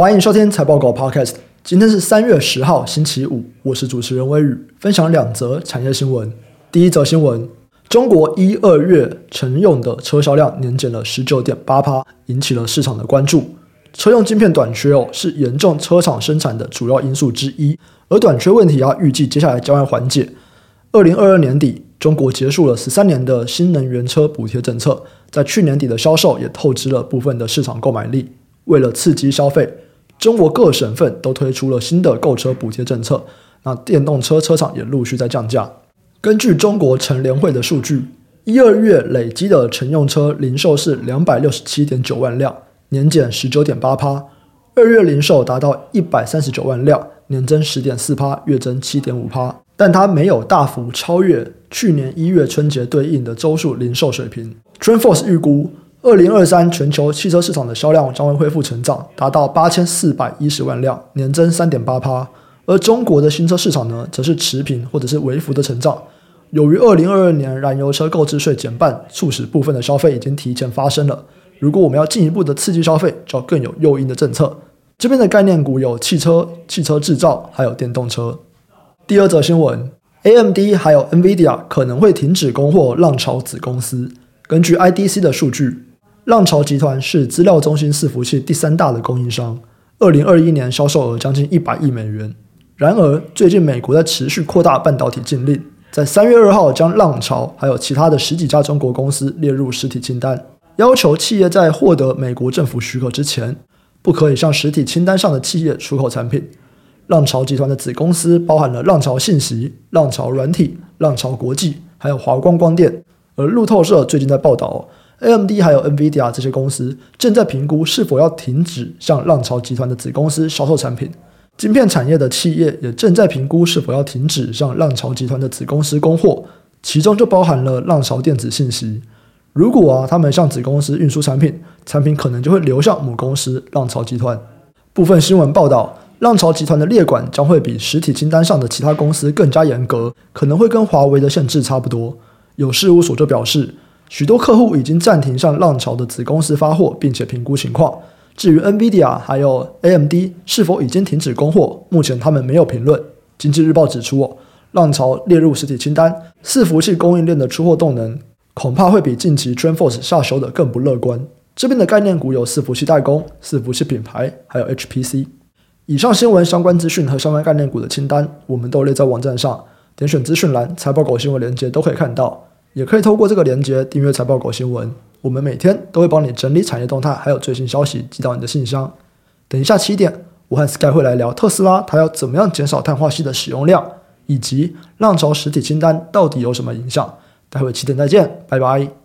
欢迎收听财报狗 Podcast。今天是三月十号，星期五。我是主持人威宇，分享两则产业新闻。第一则新闻：中国一二月乘用的车销量年减了十九点八趴，引起了市场的关注。车用晶片短缺哦，是严重车厂生产的主要因素之一。而短缺问题啊，预计接下来将要缓解。二零二二年底，中国结束了十三年的新能源车补贴政策，在去年底的销售也透支了部分的市场购买力。为了刺激消费，中国各省份都推出了新的购车补贴政策。那电动车车厂也陆续在降价。根据中国乘联会的数据，一二月累积的乘用车零售是两百六十七点九万辆，年减十九点八趴。二月零售达到一百三十九万辆，年增十点四趴，月增七点五趴。但它没有大幅超越去年一月春节对应的周数零售水平。t r e n f o r c e 预估，二零二三全球汽车市场的销量将会恢复成长，达到八千四百一十万辆，年增三点八趴。而中国的新车市场呢，则是持平或者是微幅的成长。由于二零二二年燃油车购置税减半，促使部分的消费已经提前发生了。如果我们要进一步的刺激消费，就要更有诱因的政策。这边的概念股有汽车、汽车制造，还有电动车。第二则新闻，AMD 还有 NVIDIA 可能会停止供货浪潮子公司。根据 IDC 的数据，浪潮集团是资料中心伺服器第三大的供应商，二零二一年销售额将近一百亿美元。然而，最近美国在持续扩大半导体禁令，在三月二号将浪潮还有其他的十几家中国公司列入实体清单，要求企业在获得美国政府许可之前，不可以向实体清单上的企业出口产品。浪潮集团的子公司包含了浪潮信息、浪潮软体、浪潮国际，还有华光光电。而路透社最近在报道，AMD 还有 NVIDIA 这些公司正在评估是否要停止向浪潮集团的子公司销售产品。晶片产业的企业也正在评估是否要停止向浪潮集团的子公司供货，其中就包含了浪潮电子信息。如果啊，他们向子公司运输产品，产品可能就会流向母公司浪潮集团。部分新闻报道。浪潮集团的列管将会比实体清单上的其他公司更加严格，可能会跟华为的限制差不多。有事务所就表示，许多客户已经暂停向浪潮的子公司发货，并且评估情况。至于 NVIDIA 还有 AMD 是否已经停止供货，目前他们没有评论。经济日报指出，浪潮列入实体清单，伺服器供应链的出货动能恐怕会比近期 TrendForce 下修的更不乐观。这边的概念股有伺服器代工、伺服器品牌，还有 HPC。以上新闻相关资讯和相关概念股的清单，我们都列在网站上，点选资讯栏财报狗新闻连接都可以看到，也可以透过这个连接订阅财报狗新闻。我们每天都会帮你整理产业动态，还有最新消息寄到你的信箱。等一下七点，我和 Sky 会来聊特斯拉，它要怎么样减少碳化系的使用量，以及浪潮实体清单到底有什么影响。待会七点再见，拜拜。